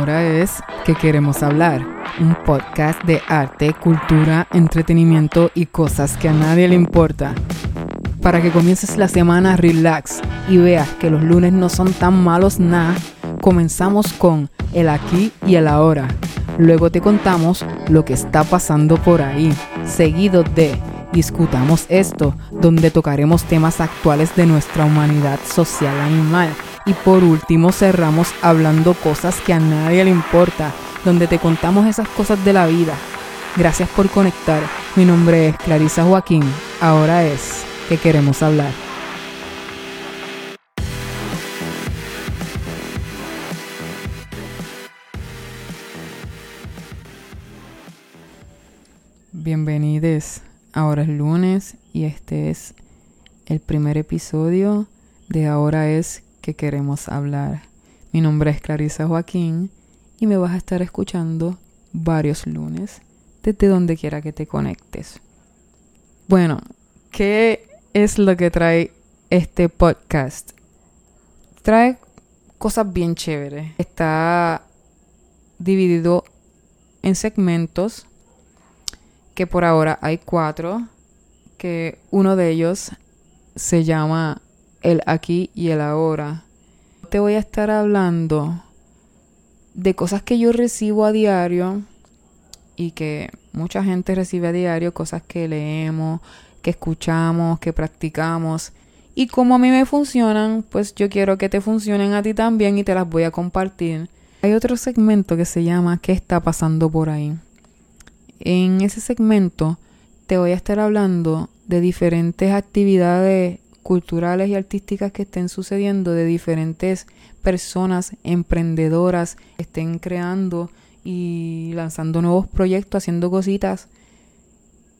Ahora es que queremos hablar, un podcast de arte, cultura, entretenimiento y cosas que a nadie le importa. Para que comiences la semana relax y veas que los lunes no son tan malos nada, comenzamos con el aquí y el ahora. Luego te contamos lo que está pasando por ahí, seguido de Discutamos esto, donde tocaremos temas actuales de nuestra humanidad social animal y por último cerramos hablando cosas que a nadie le importa, donde te contamos esas cosas de la vida. Gracias por conectar. Mi nombre es Clarisa Joaquín. Ahora es que queremos hablar. Bienvenidos. Ahora es lunes y este es el primer episodio de Ahora es que queremos hablar. Mi nombre es Clarisa Joaquín y me vas a estar escuchando varios lunes desde donde quiera que te conectes. Bueno, ¿qué es lo que trae este podcast? Trae cosas bien chéveres. Está dividido en segmentos que por ahora hay cuatro, que uno de ellos se llama el aquí y el ahora. Te voy a estar hablando de cosas que yo recibo a diario y que mucha gente recibe a diario, cosas que leemos, que escuchamos, que practicamos. Y como a mí me funcionan, pues yo quiero que te funcionen a ti también y te las voy a compartir. Hay otro segmento que se llama ¿Qué está pasando por ahí? En ese segmento te voy a estar hablando de diferentes actividades culturales y artísticas que estén sucediendo de diferentes personas emprendedoras estén creando y lanzando nuevos proyectos, haciendo cositas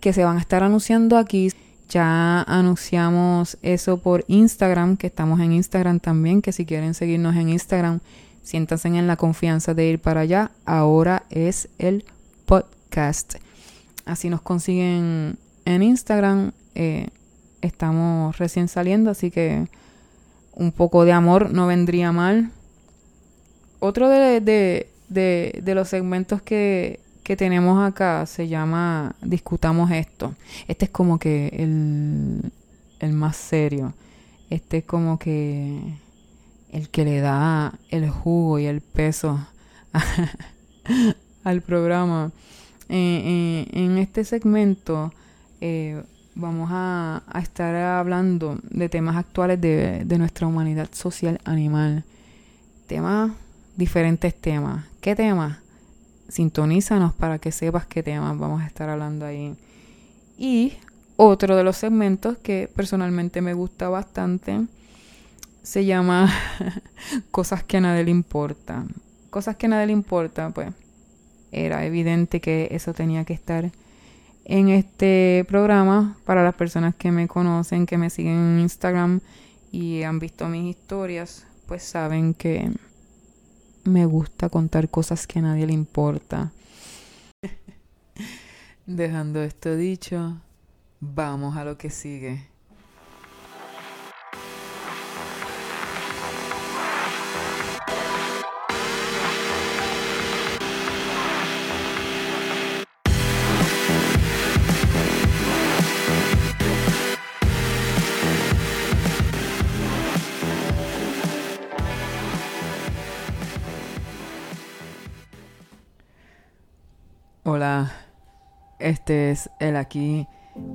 que se van a estar anunciando aquí. Ya anunciamos eso por Instagram, que estamos en Instagram también, que si quieren seguirnos en Instagram, siéntanse en la confianza de ir para allá. Ahora es el podcast. Así nos consiguen en Instagram. Eh, estamos recién saliendo, así que un poco de amor no vendría mal. Otro de, de, los segmentos que, que, tenemos acá se llama Discutamos esto. Este es como que el, el más serio. Este es como que el que le da el jugo y el peso al programa. Eh, eh, en este segmento eh, vamos a, estar hablando de temas actuales de, nuestra humanidad social animal. Temas, diferentes temas. ¿Qué temas? Sintonízanos para que sepas qué temas vamos a estar hablando ahí. Y otro de los segmentos que personalmente me gusta bastante se llama Cosas que a nadie le importa. Cosas que a nadie le importa, pues era evidente que eso tenía que estar en este programa para las personas que me conocen, que me siguen en Instagram y han visto mis historias, pues saben que me gusta contar cosas que a nadie le importa. Dejando esto dicho, vamos a lo que sigue. Este es el aquí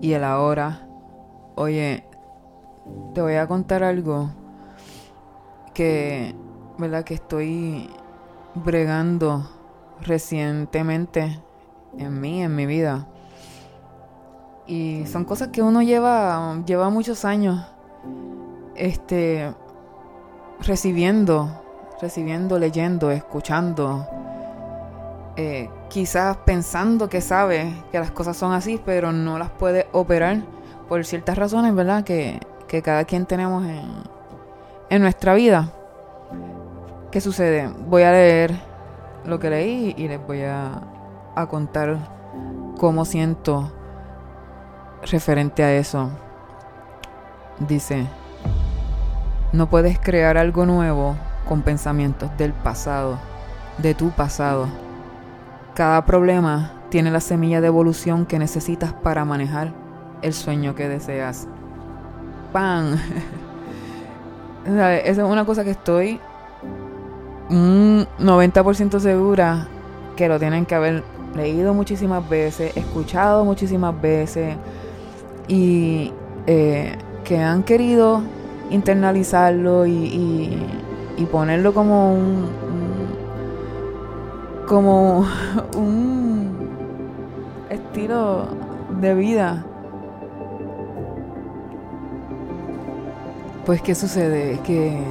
y el ahora. Oye, te voy a contar algo que, ¿verdad? Que estoy bregando recientemente en mí, en mi vida. Y son cosas que uno lleva, lleva muchos años, este, recibiendo, recibiendo, leyendo, escuchando, eh, quizás pensando que sabe que las cosas son así, pero no las puede operar por ciertas razones, ¿verdad? Que, cada quien tenemos en, en nuestra vida. ¿Qué sucede? Voy a leer lo que leí y les voy a, a contar cómo siento referente a eso. Dice, no puedes crear algo nuevo con pensamientos del pasado de tu pasado. Cada problema tiene la semilla de evolución que necesitas para manejar el sueño que deseas. ¡Pam! Esa es una cosa que estoy un 90% segura que lo tienen que haber leído muchísimas veces, escuchado muchísimas veces y eh, que han querido internalizarlo y, y, ponerlo como un, como un estilo de vida. Pues qué sucede que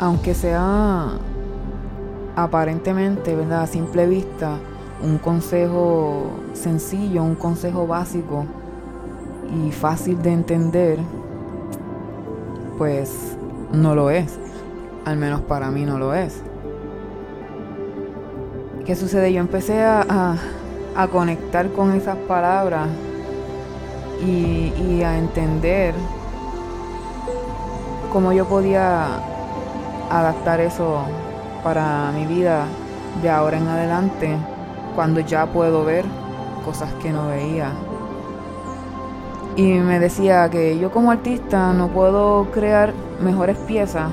aunque sea aparentemente, ¿verdad? A simple vista, un consejo sencillo, un consejo básico y fácil de entender, pues no lo es. Al menos para mí no lo es. ¿Qué sucede? Yo empecé a, a, conectar con esas palabras y, y a entender cómo yo podía adaptar eso para mi vida de ahora en adelante, cuando ya puedo ver cosas que no veía. Y me decía que yo como artista no puedo crear mejores piezas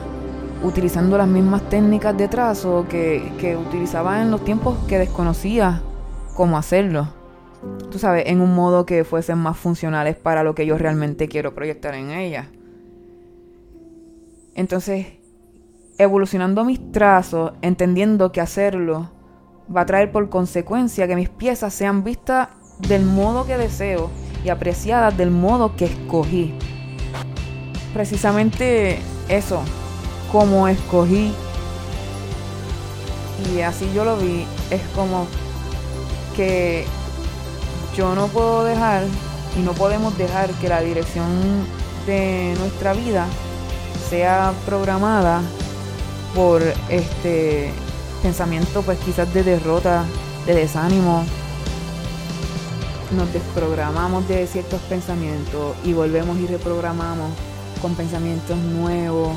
utilizando las mismas técnicas de trazo que, que utilizaba en los tiempos que desconocía cómo hacerlo. Tú sabes, en un modo que fuesen más funcionales para lo que yo realmente quiero proyectar en ella. Entonces, evolucionando mis trazos, entendiendo que hacerlo va a traer por consecuencia que mis piezas sean vistas del modo que deseo y apreciadas del modo que escogí. Precisamente eso, como escogí. Y así yo lo vi, es como que yo no puedo dejar y no podemos dejar que la dirección de nuestra vida sea programada por este pensamiento pues quizás de derrota, de desánimo. Nos desprogramamos de ciertos pensamientos y volvemos y reprogramamos con pensamientos nuevos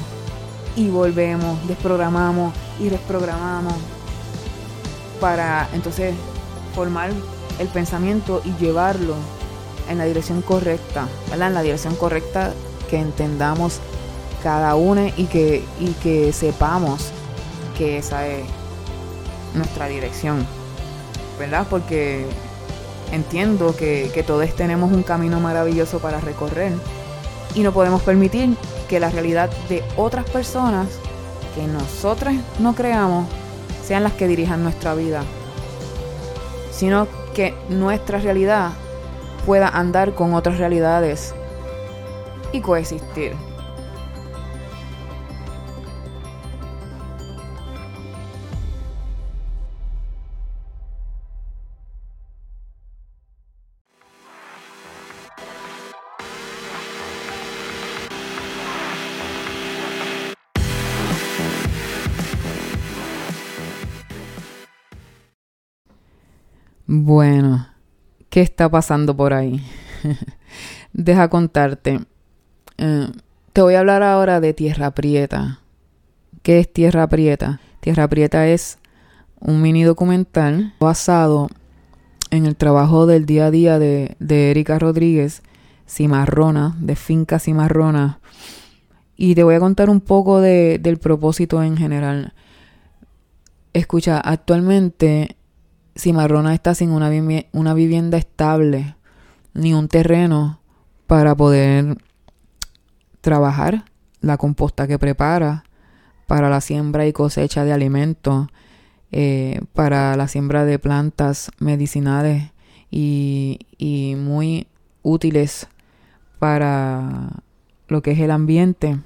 y volvemos, desprogramamos y desprogramamos para entonces formar el pensamiento y llevarlo en la dirección correcta, ¿verdad? En la dirección correcta que entendamos cada uno y que, y que sepamos que esa es nuestra dirección, ¿verdad? Porque entiendo que, que todos tenemos un camino maravilloso para recorrer y no podemos permitir que la realidad de otras personas que nosotras no creamos sean las que dirijan nuestra vida, sino que nuestra realidad pueda andar con otras realidades y coexistir. Bueno, ¿qué está pasando por ahí? Deja contarte. Eh, te voy a hablar ahora de Tierra Prieta. ¿Qué es Tierra Prieta? Tierra Prieta es un mini documental basado en el trabajo del día a día de, Erika Rodríguez, Cimarrona, de Finca Cimarrona. Y te voy a contar un poco de, del propósito en general. Escucha, actualmente Cimarrona está sin una, vivienda estable ni un terreno para poder trabajar la composta que prepara para la siembra y cosecha de alimentos, eh, para la siembra de plantas medicinales y, muy útiles para lo que es el ambiente.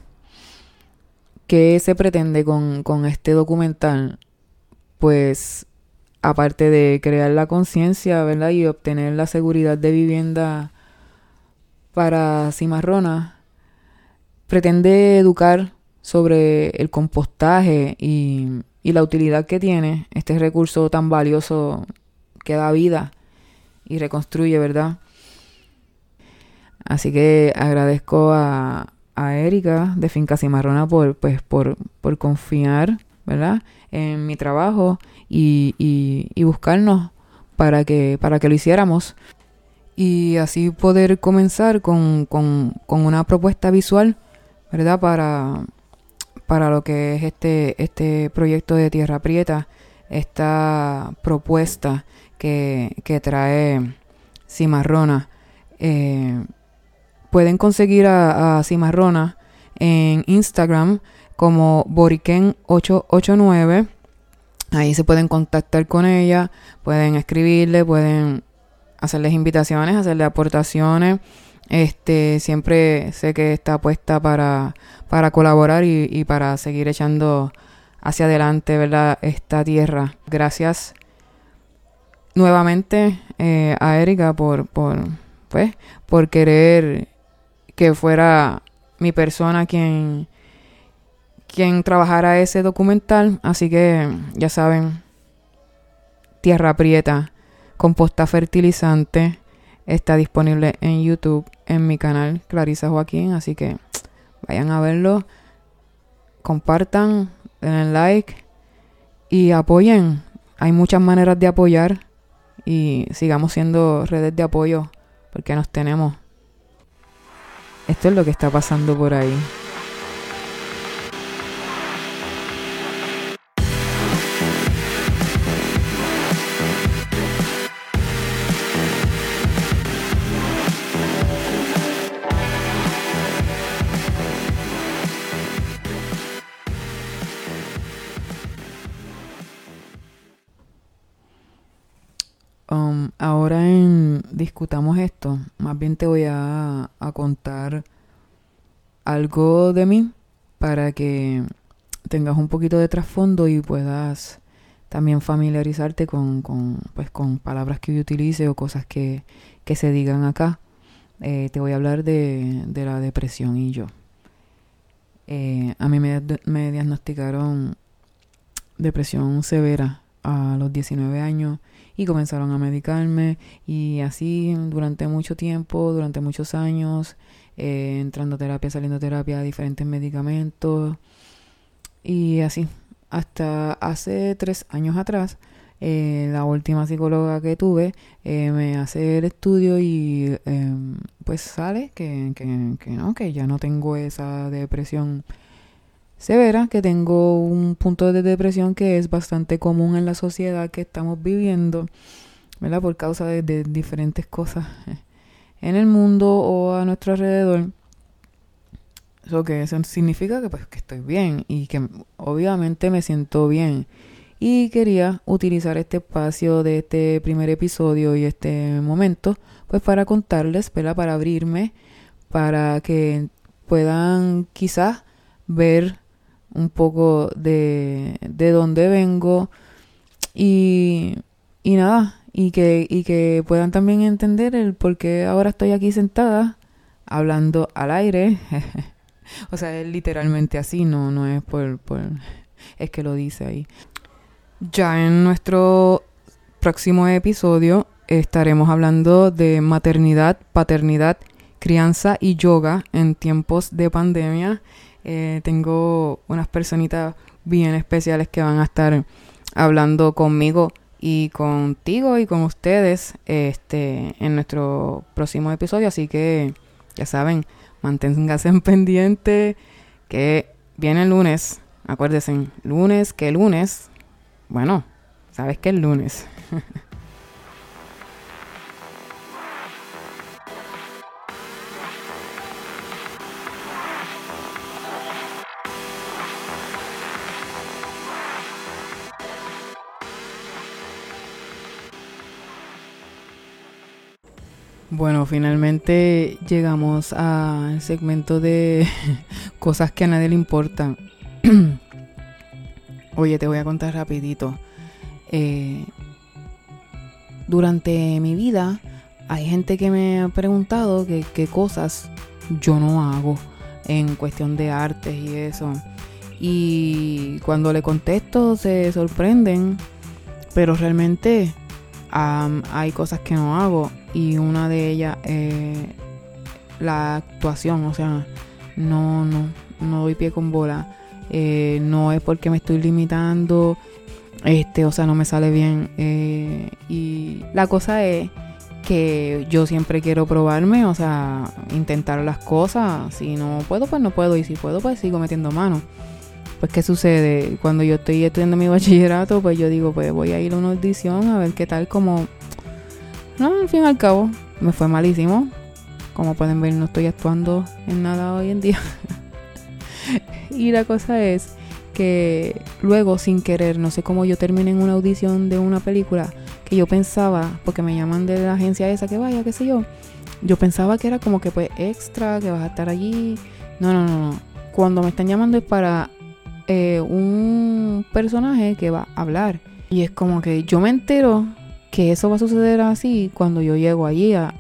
¿Qué se pretende con este documental? Pues aparte de crear la conciencia, ¿verdad? Y obtener la seguridad de vivienda para cimarronas, pretende educar sobre el compostaje y, la utilidad que tiene este recurso tan valioso que da vida y reconstruye, ¿verdad? Así que agradezco a, Erika de Finca Cimarrona por, pues, por confiar ¿verdad? En mi trabajo y, y, buscarnos para que, para que lo hiciéramos. Y así poder comenzar con, con, con una propuesta visual, ¿verdad? Para, para lo que es este, este proyecto de Tierra Prieta, esta propuesta que, que trae Cimarrona. Eh, pueden conseguir a, Cimarrona en Instagram como Boriken889. Ahí se pueden contactar con ella, pueden escribirle, pueden hacerles invitaciones, hacerle aportaciones. Este, siempre sé que está puesta para, para colaborar y, para seguir echando hacia adelante, ¿verdad? Esta tierra. Gracias nuevamente eh, a Erika por, por, pues, por querer que fuera mi persona quien, quien trabajara ese documental. Así que ya saben, Tierra Prieta, composta fertilizante, está disponible en YouTube, en mi canal Clarisa Joaquín. Así que vayan a verlo, compartan, den like y apoyen. Hay muchas maneras de apoyar y sigamos siendo redes de apoyo porque nos tenemos. Esto es lo que está pasando por ahí. Ahora en discutamos esto, más bien te voy a, contar algo de mí para que tengas un poquito de trasfondo y puedas también familiarizarte con, con, pues, con palabras que yo utilice o cosas que, que se digan acá. Eh, te voy a hablar de, de la depresión y yo. Eh, a mí me, me diagnosticaron depresión severa a los 19 años y comenzaron a medicarme y así durante mucho tiempo, durante muchos años, eh, entrando a terapia, saliendo a terapia, diferentes medicamentos y así. Hasta hace tres años atrás, eh, la última psicóloga que tuve eh, me hace el estudio y em, pues sale que, que, que no, que ya no tengo esa depresión severa, que tengo un punto de depresión que es bastante común en la sociedad que estamos viviendo, ¿verdad? Por causa de, diferentes cosas en el mundo o a nuestro alrededor. Eso que eso significa que pues que estoy bien y que obviamente me siento bien. Y quería utilizar este espacio de este primer episodio y este momento pues para contarles, ¿verdad? Para abrirme, para que puedan quizás ver un poco de, de dónde vengo y, y nada, y que, y que puedan también entender el por qué ahora estoy aquí sentada hablando al aire. o sea, es literalmente así, no, no es por, por, es que lo dice ahí. Ya en nuestro próximo episodio estaremos hablando de maternidad, paternidad, crianza y yoga en tiempos de pandemia. Eh, tengo unas personitas bien especiales que van a estar hablando conmigo y contigo y con ustedes este en nuestro próximo episodio. Así que ya saben manténganse en pendiente que viene el lunes. Acuérdense lunes que lunes. Bueno sabes que el lunes Bueno, finalmente llegamos al segmento de cosas que a nadie le importan. Oye, te voy a contar rapidito. Eh, durante mi vida hay gente que me ha preguntado qué cosas yo no hago en cuestión de artes y eso. Y cuando le contesto se sorprenden, pero realmente hay cosas que no hago y una de ellas es la actuación, o sea, no, no, no doy pie con bola Eh, no es porque me estoy limitando, este, o sea, no me sale bien. Eh, y la cosa es que yo siempre quiero probarme, o sea, intentar las cosas. Si no puedo, pues no puedo. Y si puedo, pues sigo metiendo mano. Pues, ¿qué sucede? Cuando yo estoy estudiando mi bachillerato, pues yo digo, pues voy a ir a una audición a ver qué tal, como... No, al fin y al cabo, me fue malísimo. Como pueden ver, no estoy actuando en nada hoy en día. y la cosa es que luego, sin querer, no sé cómo yo terminé en una audición de una película que yo pensaba, porque me llaman de la agencia esa que vaya, qué sé yo, yo pensaba que era como que pues extra, que vas a estar allí. No, no, no, no. Cuando me están llamando es para eh, un personaje que va a hablar. Y es como que yo me entero que eso va a suceder así cuando yo llego allí a,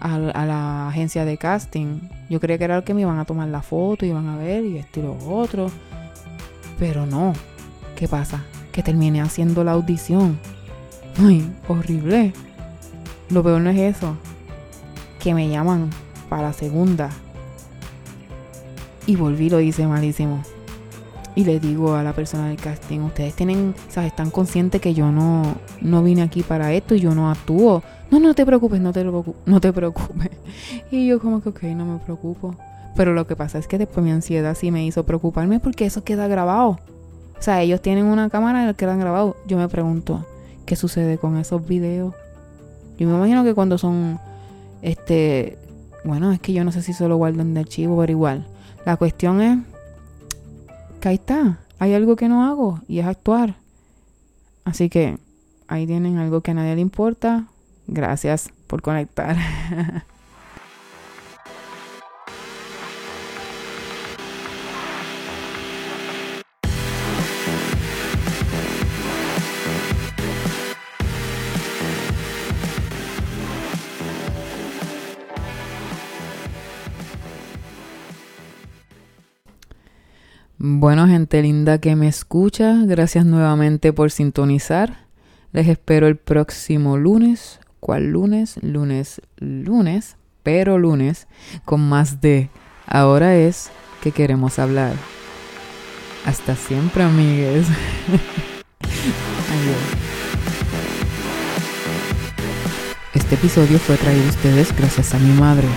a, la agencia de casting. Yo creía que era el que me iban a tomar la foto, iban a ver y esto y lo otro. Pero no. ¿Qué pasa? Que terminé haciendo la audición. Ay, horrible. Lo peor no es eso. Que me llaman para segunda. Y volví, lo hice malísimo. Y le digo a la persona del casting, ustedes tienen, ¿sabes? Están conscientes que yo no, no vine aquí para esto y yo no actúo. No, no te preocupes, no te, no te preocupes. Y yo como que, ok, no me preocupo. Pero lo que pasa es que después mi ansiedad sí me hizo preocuparme porque eso queda grabado. O sea, ellos tienen una cámara en la que quedan grabado. Yo me pregunto, ¿qué sucede con esos videos? Yo me imagino que cuando son, este, bueno, es que yo no sé si solo guardan de archivo, pero igual. La cuestión es que ahí está. Hay algo que no hago y es actuar. Así que ahí tienen algo que a nadie le importa. Gracias por conectar. Bueno, gente linda que me escucha, gracias nuevamente por sintonizar. Les espero el próximo lunes. ¿Cuál lunes? Lunes, lunes, pero lunes, con más de Ahora es que queremos hablar. Hasta siempre, amigues. Este episodio fue traído a ustedes gracias a mi madre.